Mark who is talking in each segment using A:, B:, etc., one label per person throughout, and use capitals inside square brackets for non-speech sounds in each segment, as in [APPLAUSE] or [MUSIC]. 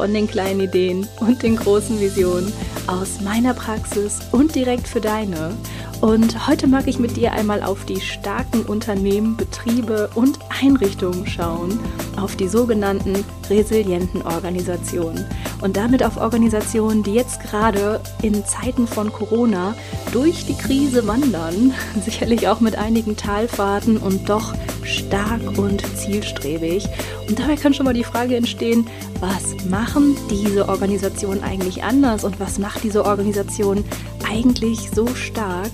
A: von den kleinen Ideen und den großen Visionen aus meiner Praxis und direkt für deine. Und heute mag ich mit dir einmal auf die starken Unternehmen, Betriebe und Einrichtungen schauen, auf die sogenannten resilienten Organisationen und damit auf Organisationen, die jetzt gerade in Zeiten von Corona durch die Krise wandern, [LAUGHS] sicherlich auch mit einigen Talfahrten und doch stark und zielstrebig. Und dabei kann schon mal die Frage entstehen, was machen diese Organisationen eigentlich anders und was macht diese Organisation eigentlich so stark?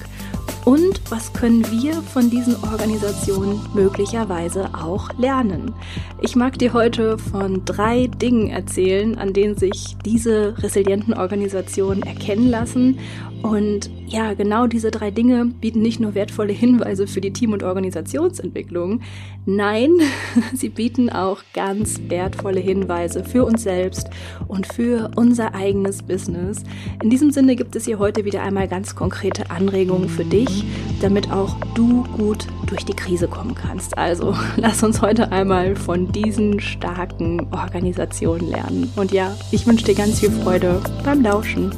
A: Und was können wir von diesen Organisationen möglicherweise auch lernen? Ich mag dir heute von drei Dingen erzählen, an denen sich diese resilienten Organisationen erkennen lassen und ja, genau diese drei Dinge bieten nicht nur wertvolle Hinweise für die Team- und Organisationsentwicklung, nein, [LAUGHS] sie bieten auch ganz wertvolle Hinweise für uns selbst und für unser eigenes Business. In diesem Sinne gibt es hier heute wieder einmal ganz konkrete Anregungen für dich, damit auch du gut durch die Krise kommen kannst. Also [LAUGHS] lass uns heute einmal von diesen starken Organisationen lernen. Und ja, ich wünsche dir ganz viel Freude beim Lauschen.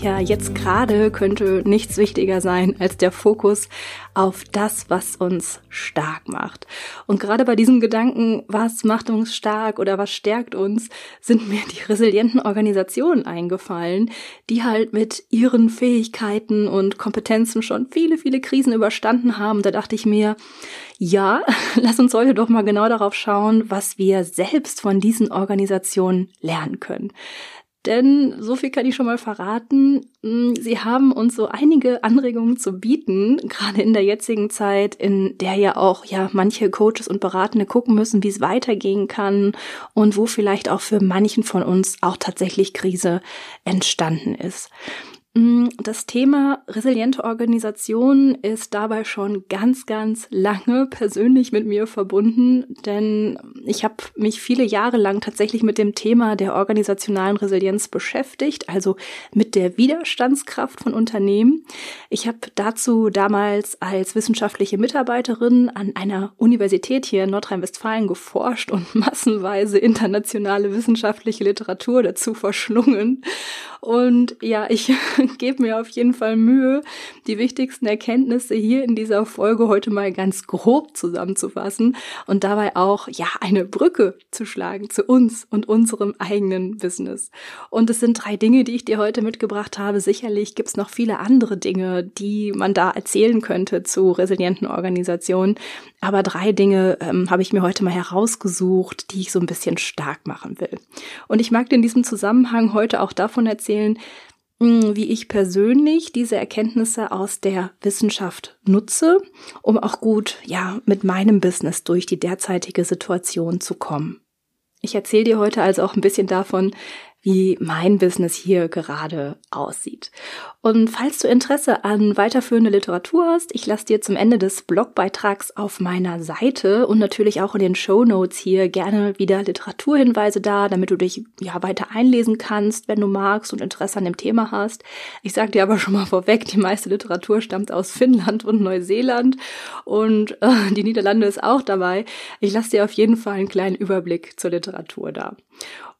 A: Ja, jetzt gerade könnte nichts wichtiger sein als der Fokus auf das, was uns stark macht. Und gerade bei diesem Gedanken, was macht uns stark oder was stärkt uns, sind mir die resilienten Organisationen eingefallen, die halt mit ihren Fähigkeiten und Kompetenzen schon viele, viele Krisen überstanden haben. Da dachte ich mir, ja, [LAUGHS] lass uns heute doch mal genau darauf schauen, was wir selbst von diesen Organisationen lernen können. Denn so viel kann ich schon mal verraten. Hm, sie haben uns so einige Anregungen zu bieten, gerade in der jetzigen Zeit, in der ja auch ja manche Coaches und Beratende gucken müssen, wie es weitergehen kann und wo vielleicht auch für manchen von uns auch tatsächlich Krise entstanden ist. Mm, das Thema resiliente Organisation ist dabei schon ganz, ganz lange persönlich mit mir verbunden, denn ich habe mich viele Jahre lang tatsächlich mit dem Thema der organisationalen Resilienz beschäftigt, also mit der Widerstandskraft von Unternehmen. Ich habe dazu damals als wissenschaftliche Mitarbeiterin an einer Universität hier in Nordrhein-Westfalen geforscht und [LAUGHS] massenweise internationale wissenschaftliche Literatur dazu verschlungen. Und ja, ich [LAUGHS] gebe mir auf jeden Fall Mühe, die wichtigsten Erkenntnisse hier in dieser Folge heute mal ganz grob zusammenzufassen und dabei auch, ja, eine Brücke zu schlagen zu uns und unserem eigenen Business. Und es sind drei Dinge, die ich dir heute mitgebracht habe. Sicherlich gibt es noch viele andere Dinge, die man da erzählen könnte zu resilienten Organisationen. Aber drei Dinge ähm, habe ich mir heute mal herausgesucht, die ich so ein bisschen stark machen will. Und ich mag dir in diesem Zusammenhang heute auch davon erzählen, wie ich persönlich diese Erkenntnisse aus der Wissenschaft nutze, um auch gut, ja, mit meinem Business durch die derzeitige Situation zu kommen. Ich erzähle dir heute also auch ein bisschen davon, wie mein Business hier gerade aussieht. Und falls du Interesse an weiterführende Literatur hast, ich lasse dir zum Ende des Blogbeitrags auf meiner Seite und natürlich auch in den Show Notes hier gerne wieder Literaturhinweise da, damit du dich ja weiter einlesen kannst, wenn du magst und Interesse an dem Thema hast. Ich sage dir aber schon mal vorweg, die meiste Literatur stammt aus Finnland und Neuseeland und äh, die Niederlande ist auch dabei. Ich lasse dir auf jeden Fall einen kleinen Überblick zur Literatur da.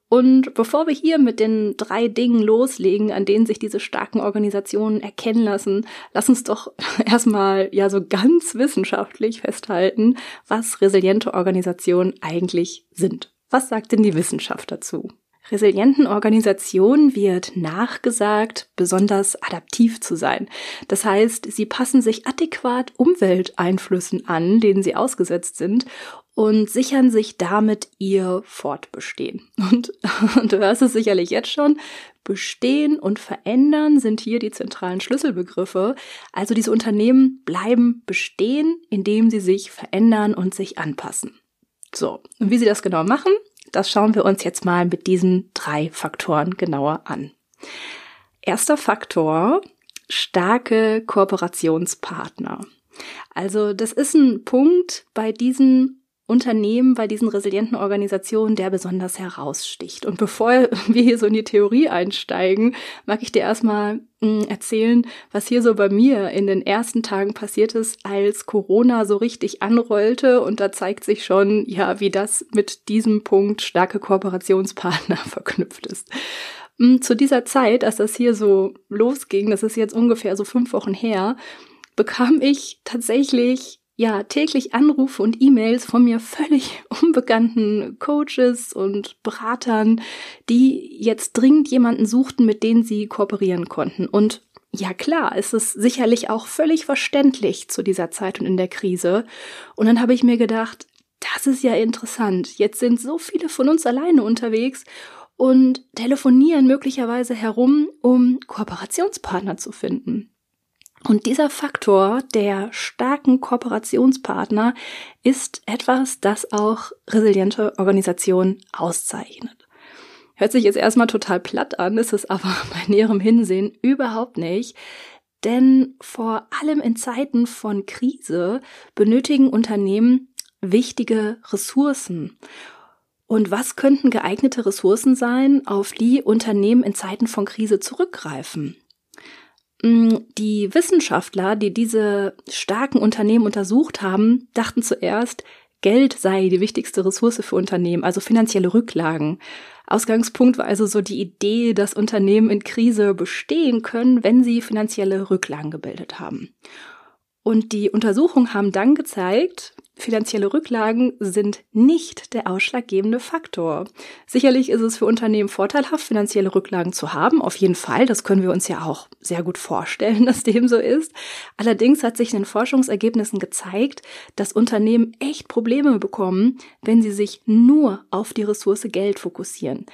A: Und bevor wir hier mit den drei Dingen loslegen, an denen sich diese starken Organisationen erkennen lassen, lass uns doch [LAUGHS] erstmal ja so ganz wissenschaftlich festhalten, was resiliente Organisationen eigentlich sind. Was sagt denn die Wissenschaft dazu? Resilienten Organisationen wird nachgesagt, besonders adaptiv zu sein. Das heißt, sie passen sich adäquat Umwelteinflüssen an, denen sie ausgesetzt sind und sichern sich damit ihr Fortbestehen. Und, [LAUGHS] und du hörst es sicherlich jetzt schon, bestehen und verändern sind hier die zentralen Schlüsselbegriffe. Also diese Unternehmen bleiben bestehen, indem sie sich verändern und sich anpassen. So, und wie sie das genau machen, Das schauen wir uns jetzt mal mit diesen drei Faktoren genauer an. Erster Faktor, starke Kooperationspartner. Also das ist ein Punkt bei diesen Unternehmen bei diesen resilienten Organisationen, der besonders heraussticht. Und bevor [LAUGHS] wir hier so in die Theorie einsteigen, mag ich dir erstmal hm, erzählen, was hier so bei mir in den ersten Tagen passiert ist, als Corona so richtig anrollte. Und da zeigt sich schon, ja, wie das mit diesem Punkt starke Kooperationspartner [LAUGHS] verknüpft ist. Hm, zu dieser Zeit, als das hier so losging, das ist jetzt ungefähr so fünf Wochen her, bekam ich tatsächlich ja täglich Anrufe und E-Mails von mir völlig [LAUGHS] unbekannten Coaches und Beratern, die jetzt dringend jemanden suchten, mit denen sie kooperieren konnten. Und ja klar, es ist sicherlich auch völlig verständlich zu dieser Zeit und in der Krise. Und dann habe ich mir gedacht, das ist ja interessant. Jetzt sind so viele von uns alleine unterwegs und telefonieren möglicherweise herum, um Kooperationspartner zu finden. Und dieser Faktor der starken Kooperationspartner ist etwas, das auch resiliente Organisationen auszeichnet. Hört sich jetzt erstmal total platt an, ist es aber [LAUGHS] bei näherem Hinsehen überhaupt nicht. Denn vor allem in Zeiten von Krise benötigen Unternehmen wichtige Ressourcen. Und was könnten geeignete Ressourcen sein, auf die Unternehmen in Zeiten von Krise zurückgreifen? Mm, die Wissenschaftler, die diese starken Unternehmen untersucht haben, dachten zuerst, Geld sei die wichtigste Ressource für Unternehmen, also finanzielle Rücklagen. Ausgangspunkt war also so die Idee, dass Unternehmen in Krise bestehen können, wenn sie finanzielle Rücklagen gebildet haben. Und die Untersuchungen haben dann gezeigt, finanzielle Rücklagen sind nicht der ausschlaggebende Faktor. Sicherlich ist es für Unternehmen vorteilhaft, finanzielle Rücklagen zu haben. Auf jeden Fall. Das können wir uns ja auch sehr gut vorstellen, [LAUGHS] dass dem so ist. Allerdings hat sich in den Forschungsergebnissen gezeigt, dass Unternehmen echt Probleme bekommen, wenn sie sich nur auf die Ressource Geld fokussieren.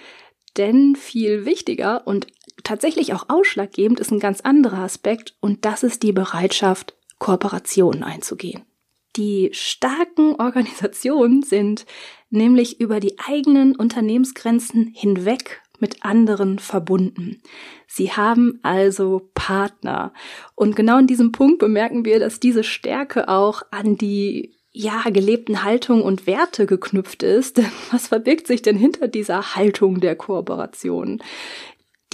A: Denn viel wichtiger und tatsächlich auch ausschlaggebend ist ein ganz anderer Aspekt und das ist die Bereitschaft, Kooperationen einzugehen. Die starken Organisationen sind nämlich über die eigenen Unternehmensgrenzen hinweg mit anderen verbunden. Sie haben also Partner. Und genau in diesem Punkt bemerken wir, dass diese Stärke auch an die ja, gelebten Haltung und Werte geknüpft ist. [LAUGHS] Was verbirgt sich denn hinter dieser Haltung der Kooperation?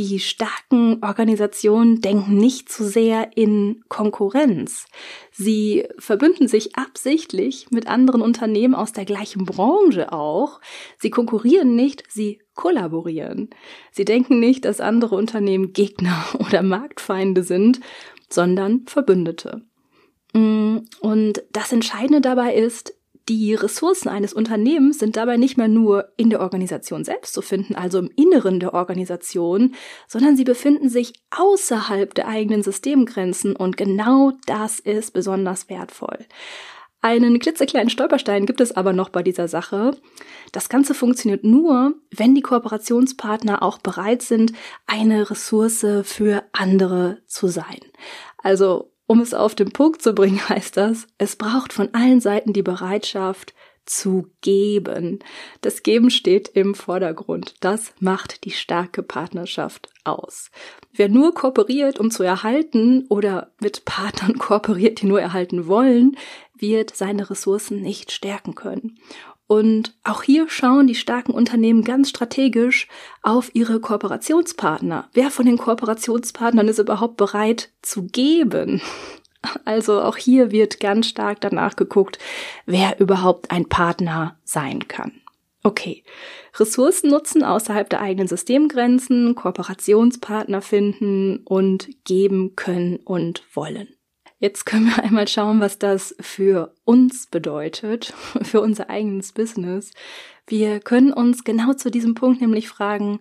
A: Die starken Organisationen denken nicht zu sehr in Konkurrenz. Sie verbünden sich absichtlich mit anderen Unternehmen aus der gleichen Branche auch. Sie konkurrieren nicht, sie kollaborieren. Sie denken nicht, dass andere Unternehmen Gegner [LAUGHS] oder Marktfeinde sind, sondern Verbündete. Mm, und das Entscheidende dabei ist, die Ressourcen eines Unternehmens sind dabei nicht mehr nur in der Organisation selbst zu finden, also im Inneren der Organisation, sondern sie befinden sich außerhalb der eigenen Systemgrenzen und genau das ist besonders wertvoll. Einen klitzekleinen Stolperstein gibt es aber noch bei dieser Sache. Das Ganze funktioniert nur, wenn die Kooperationspartner auch bereit sind, eine Ressource für andere zu sein. Also um es auf den Punkt zu bringen, [LAUGHS] heißt das, es braucht von allen Seiten die Bereitschaft zu geben. Das Geben steht im Vordergrund. Das macht die starke Partnerschaft aus. Wer nur kooperiert, um zu erhalten oder mit Partnern [LAUGHS] kooperiert, die nur erhalten wollen, wird seine Ressourcen nicht stärken können. Und auch hier schauen die starken Unternehmen ganz strategisch auf ihre Kooperationspartner. Wer von den Kooperationspartnern ist überhaupt bereit zu geben? Also auch hier wird ganz stark danach geguckt, wer überhaupt ein Partner sein kann. Okay, Ressourcen nutzen außerhalb der eigenen Systemgrenzen, Kooperationspartner finden und geben können und wollen. Jetzt können wir einmal schauen, was das für uns bedeutet, [LAUGHS] für unser eigenes Business. Wir können uns genau zu diesem Punkt nämlich fragen,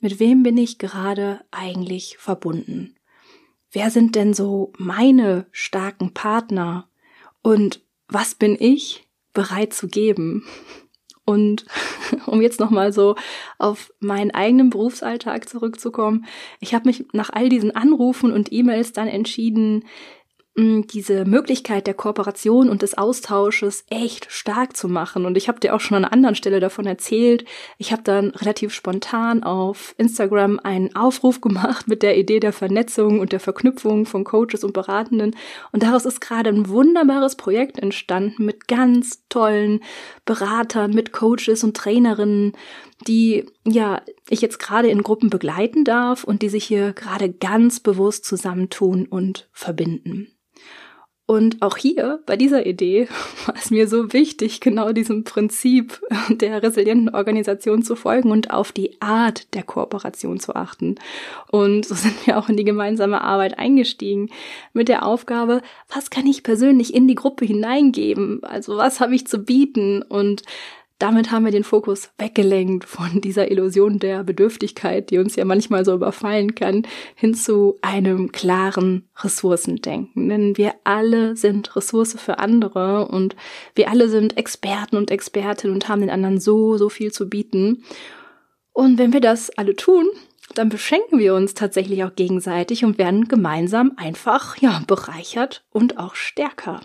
A: mit wem bin ich gerade eigentlich verbunden? Wer sind denn so meine starken Partner? Und was bin ich bereit zu geben? [LAUGHS] Und [LAUGHS] um jetzt nochmal so auf meinen eigenen Berufsalltag zurückzukommen, ich habe mich nach all diesen Anrufen und E-Mails dann entschieden, diese Möglichkeit der Kooperation und des Austausches echt stark zu machen. Und ich habe dir auch schon an einer anderen Stelle davon erzählt. Ich habe dann relativ spontan auf Instagram einen Aufruf gemacht mit der Idee der Vernetzung und der Verknüpfung von Coaches und Beratenden. Und daraus ist gerade ein wunderbares Projekt entstanden mit ganz tollen Beratern, mit Coaches und Trainerinnen, die ja ich jetzt gerade in Gruppen begleiten darf und die sich hier gerade ganz bewusst zusammentun und verbinden. Und auch hier, bei dieser Idee, [LAUGHS] war es mir so wichtig, genau diesem Prinzip der resilienten Organisation zu folgen und auf die Art der Kooperation zu achten. Und so sind wir auch in die gemeinsame Arbeit eingestiegen mit der Aufgabe, was kann ich persönlich in die Gruppe hineingeben? Also was habe ich zu bieten? Und damit haben wir den Fokus weggelenkt von dieser Illusion der Bedürftigkeit, die uns ja manchmal so überfallen kann, hin zu einem klaren Ressourcendenken. Denn wir alle sind Ressource für andere und wir alle sind Experten und Expertinnen und haben den anderen so, so viel zu bieten. Und wenn wir das alle tun, dann beschenken wir uns tatsächlich auch gegenseitig und werden gemeinsam einfach, ja, bereichert und auch stärker.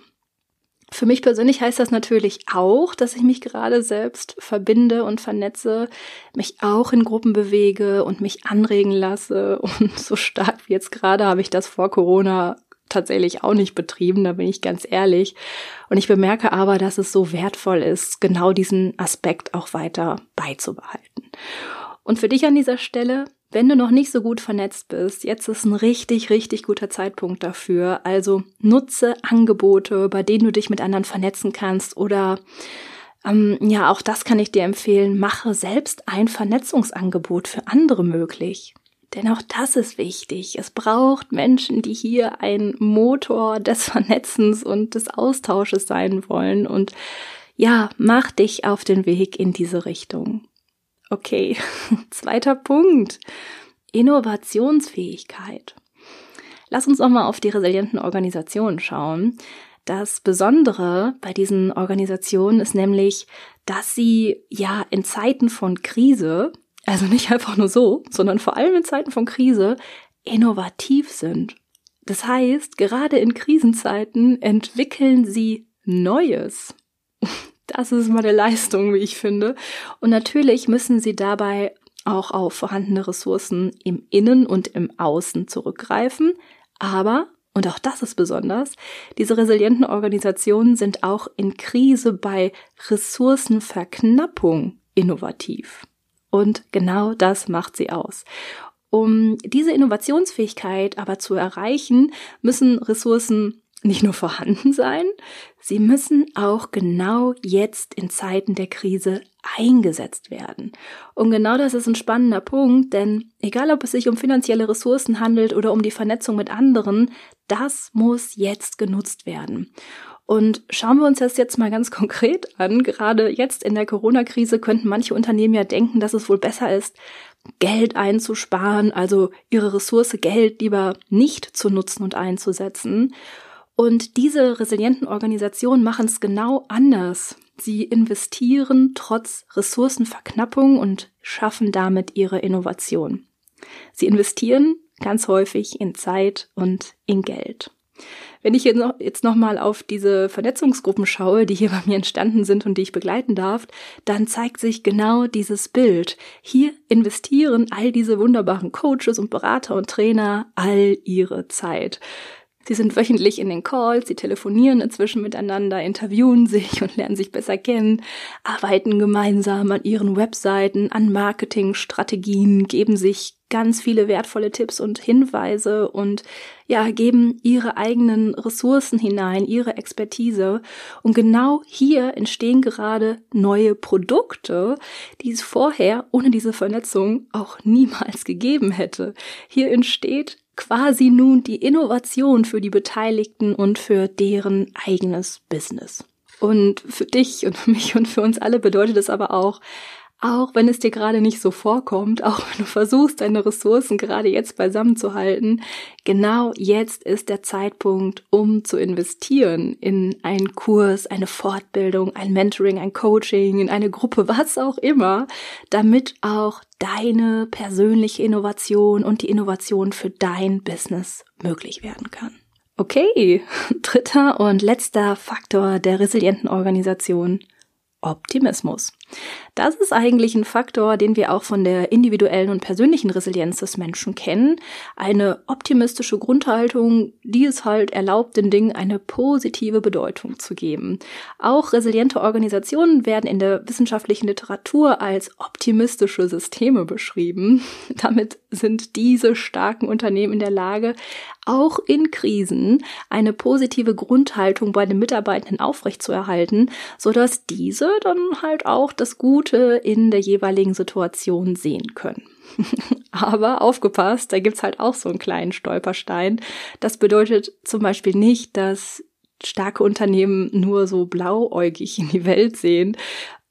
A: Für mich persönlich heißt das natürlich auch, dass ich mich gerade selbst verbinde und vernetze, mich auch in Gruppen bewege und mich anregen lasse. [LAUGHS] Und so stark wie jetzt gerade habe ich das vor Corona tatsächlich auch nicht betrieben, da bin ich ganz ehrlich. Und ich bemerke aber, dass es so wertvoll ist, genau diesen Aspekt auch weiter beizubehalten. Und für dich an dieser Stelle, wenn du noch nicht so gut vernetzt bist, jetzt ist ein richtig, richtig guter Zeitpunkt dafür. Also nutze Angebote, bei denen du dich mit anderen vernetzen kannst oder ähm, ja, auch das kann ich dir empfehlen. Mache selbst ein Vernetzungsangebot für andere möglich. Denn auch das ist wichtig. Es braucht Menschen, die hier ein Motor des [LAUGHS] Vernetzens und des Austausches sein wollen. Und ja, mach dich auf den Weg in diese Richtung. Okay, [LAUGHS] zweiter Punkt. Innovationsfähigkeit. Lass uns auch mal auf die resilienten Organisationen schauen. Das Besondere bei diesen Organisationen ist nämlich, dass sie ja in Zeiten von Krise, also nicht [LAUGHS] einfach nur so, sondern vor allem in Zeiten von Krise, innovativ sind. Das heißt, gerade in Krisenzeiten entwickeln sie Neues. [LAUGHS] Das ist mal eine Leistung, wie ich finde. Und natürlich müssen sie dabei auch auf vorhandene Ressourcen im Innen und im Außen zurückgreifen. Aber, und auch das ist besonders, diese resilienten Organisationen sind auch in Krise bei Ressourcenverknappung innovativ. Und genau das macht sie aus. Um diese Innovationsfähigkeit aber zu erreichen, müssen Ressourcen nicht nur vorhanden sein, sie müssen auch genau jetzt in Zeiten der Krise eingesetzt werden. Und genau das ist ein spannender Punkt, denn egal ob es sich um finanzielle Ressourcen handelt oder um die Vernetzung mit anderen, das muss jetzt genutzt werden. Und schauen wir uns das jetzt mal ganz [LAUGHS] konkret an. Gerade jetzt in der Corona-Krise könnten manche Unternehmen ja denken, dass es wohl besser ist, Geld einzusparen, also ihre Ressource Geld lieber nicht zu nutzen und einzusetzen. Und diese resilienten Organisationen machen es genau anders. Sie investieren trotz Ressourcenverknappung und schaffen damit ihre Innovation. Sie investieren ganz häufig in Zeit und in Geld. Wenn ich jetzt noch, mal auf diese Vernetzungsgruppen schaue, die hier bei mir entstanden sind und die ich begleiten darf, dann zeigt sich genau dieses Bild. Hier investieren all diese wunderbaren Coaches und Berater und Trainer all ihre Zeit. Sie sind wöchentlich in den Calls, sie telefonieren inzwischen miteinander, interviewen sich und lernen sich besser kennen, arbeiten gemeinsam an ihren Webseiten, an Marketingstrategien, geben sich ganz viele wertvolle Tipps und Hinweise und ja, geben ihre eigenen Ressourcen hinein, ihre Expertise. Und genau hier entstehen gerade neue Produkte, die es vorher ohne diese Vernetzung auch niemals gegeben hätte. Hier entsteht quasi nun die Innovation für die Beteiligten und für deren eigenes Business. Und für dich und für mich und für uns alle bedeutet es aber auch, auch wenn es dir gerade nicht so vorkommt, [LAUGHS] auch wenn du versuchst, deine Ressourcen gerade jetzt beisammen zu halten, genau jetzt ist der Zeitpunkt, um zu investieren in einen Kurs, eine Fortbildung, ein Mentoring, ein Coaching, in eine Gruppe, [LAUGHS] was auch immer, damit auch deine persönliche Innovation und die Innovation für dein Business möglich werden kann. Okay, [LAUGHS] dritter und letzter Faktor der resilienten Organisation. Optimismus. Das ist eigentlich ein Faktor, den wir auch von der individuellen und persönlichen Resilienz des Menschen kennen. Eine optimistische Grundhaltung, die es halt erlaubt, den Dingen eine positive Bedeutung zu geben. Auch resiliente Organisationen werden in der wissenschaftlichen Literatur als optimistische Systeme beschrieben. [LAUGHS] Damit sind diese starken Unternehmen in der Lage, auch in Krisen eine positive Grundhaltung bei den Mitarbeitenden aufrechtzuerhalten, sodass diese dann halt auch das Gute in der jeweiligen Situation sehen können. [LAUGHS] Aber aufgepasst, da gibt's halt auch so einen kleinen Stolperstein. Das bedeutet zum Beispiel nicht, dass starke Unternehmen nur so blauäugig in die Welt sehen.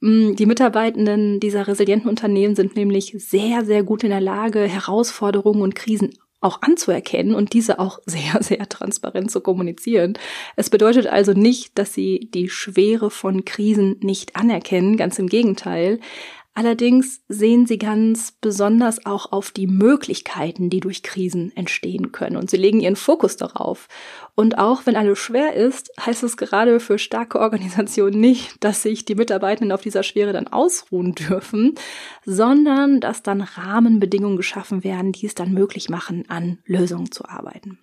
A: Mm, die Mitarbeitenden dieser resilienten Unternehmen sind nämlich sehr, sehr gut in der Lage, Herausforderungen und Krisen auch anzuerkennen und diese auch [LAUGHS] sehr, sehr transparent zu kommunizieren. Es bedeutet also nicht, dass sie die Schwere von Krisen nicht anerkennen, ganz im Gegenteil. Allerdings sehen sie ganz besonders auch auf die Möglichkeiten, die durch Krisen entstehen können. Und sie legen ihren Fokus darauf. Und auch wenn alles schwer ist, heißt es gerade für starke Organisationen nicht, dass sich die Mitarbeitenden auf dieser Schwere dann ausruhen dürfen, sondern dass dann Rahmenbedingungen geschaffen werden, die es dann möglich machen, an Lösungen zu arbeiten.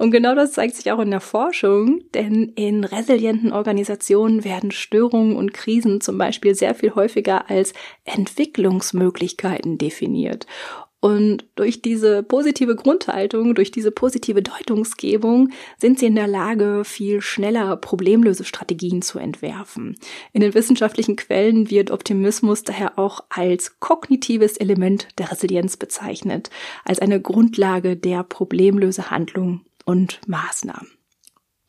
A: Und genau das zeigt sich auch in der Forschung, denn in resilienten Organisationen werden Störungen und Krisen zum Beispiel sehr viel häufiger als Entwicklungsmöglichkeiten definiert. Und durch diese positive Grundhaltung, durch diese positive Deutungsgebung sind sie in der Lage, viel schneller Problemlösestrategien zu entwerfen. In den wissenschaftlichen Quellen wird Optimismus daher auch als kognitives Element der Resilienz bezeichnet, als eine Grundlage der Problemlösehandlung und Maßnahmen.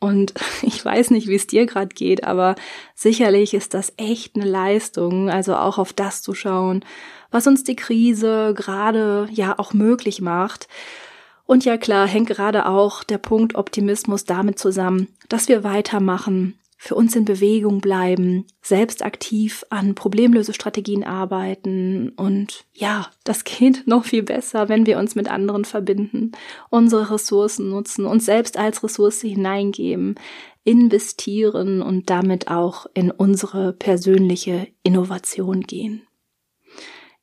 A: Und [LAUGHS] ich weiß nicht, wie es dir gerade geht, aber sicherlich ist das echt eine Leistung, also auch auf das zu schauen, was uns die Krise gerade ja auch möglich macht. Und ja klar, hängt gerade auch der Punkt Optimismus damit zusammen, dass wir weitermachen, für uns in Bewegung bleiben, selbst aktiv an Problemlösestrategien arbeiten und ja, das [LAUGHS] geht noch viel besser, wenn wir uns mit anderen verbinden, unsere Ressourcen nutzen, uns selbst als Ressource hineingeben, investieren und damit auch in unsere persönliche Innovation gehen.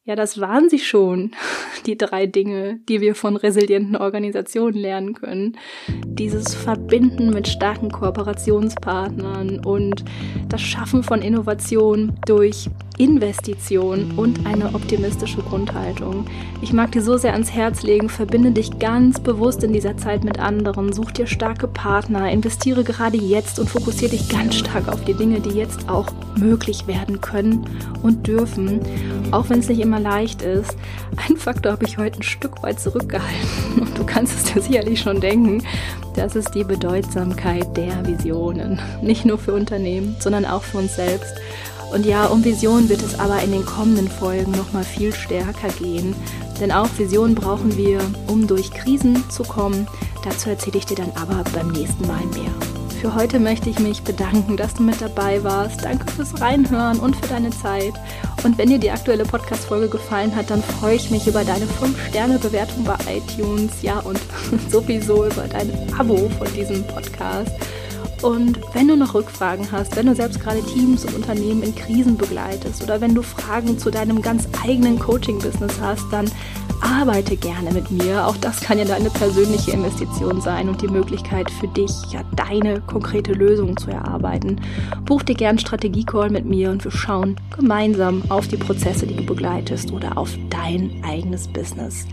A: Ja, das waren sie schon, [LAUGHS] die drei Dinge, die wir von resilienten Organisationen lernen können. Dieses Verbinden mit starken Kooperationspartnern und das Schaffen von Innovation durch Investition und eine optimistische Grundhaltung. Ich mag dir so sehr ans Herz legen, verbinde dich ganz bewusst in dieser Zeit mit anderen, such dir starke Partner, investiere gerade jetzt und fokussiere dich ganz stark auf die Dinge, die jetzt auch möglich werden können und dürfen, auch wenn es nicht immer leicht ist. Ein Faktor habe ich heute ein Stück weit zurückgehalten und du kannst es dir sicherlich schon denken. Das ist die Bedeutsamkeit der Visionen. Nicht nur für Unternehmen, sondern auch für uns selbst. Und ja, um Visionen wird es aber in den kommenden Folgen nochmal viel stärker gehen. Denn auch Visionen brauchen wir, um durch Krisen zu kommen. Dazu erzähle ich dir dann aber beim nächsten Mal mehr. Für heute möchte ich mich bedanken, dass du mit dabei warst. Danke fürs Reinhören und für deine Zeit. Und wenn dir die aktuelle Podcast-Folge gefallen hat, dann freue ich mich über deine 5-Sterne-Bewertung bei iTunes. Ja, und [LAUGHS] sowieso über dein Abo von diesem Podcast. Und wenn du noch Rückfragen hast, wenn du selbst gerade Teams und Unternehmen in Krisen begleitest oder wenn du Fragen zu deinem ganz eigenen Coaching-Business hast, dann arbeite gerne mit mir. Auch das kann ja deine persönliche Investition sein und die Möglichkeit für dich, ja deine konkrete Lösung zu erarbeiten. Buch dir gern Strategie-Call mit mir und wir schauen gemeinsam auf die Prozesse, die du begleitest oder auf dein eigenes Business.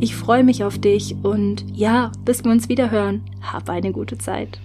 A: Ich freue mich auf dich und ja, bis wir uns wieder hören, hab eine gute Zeit.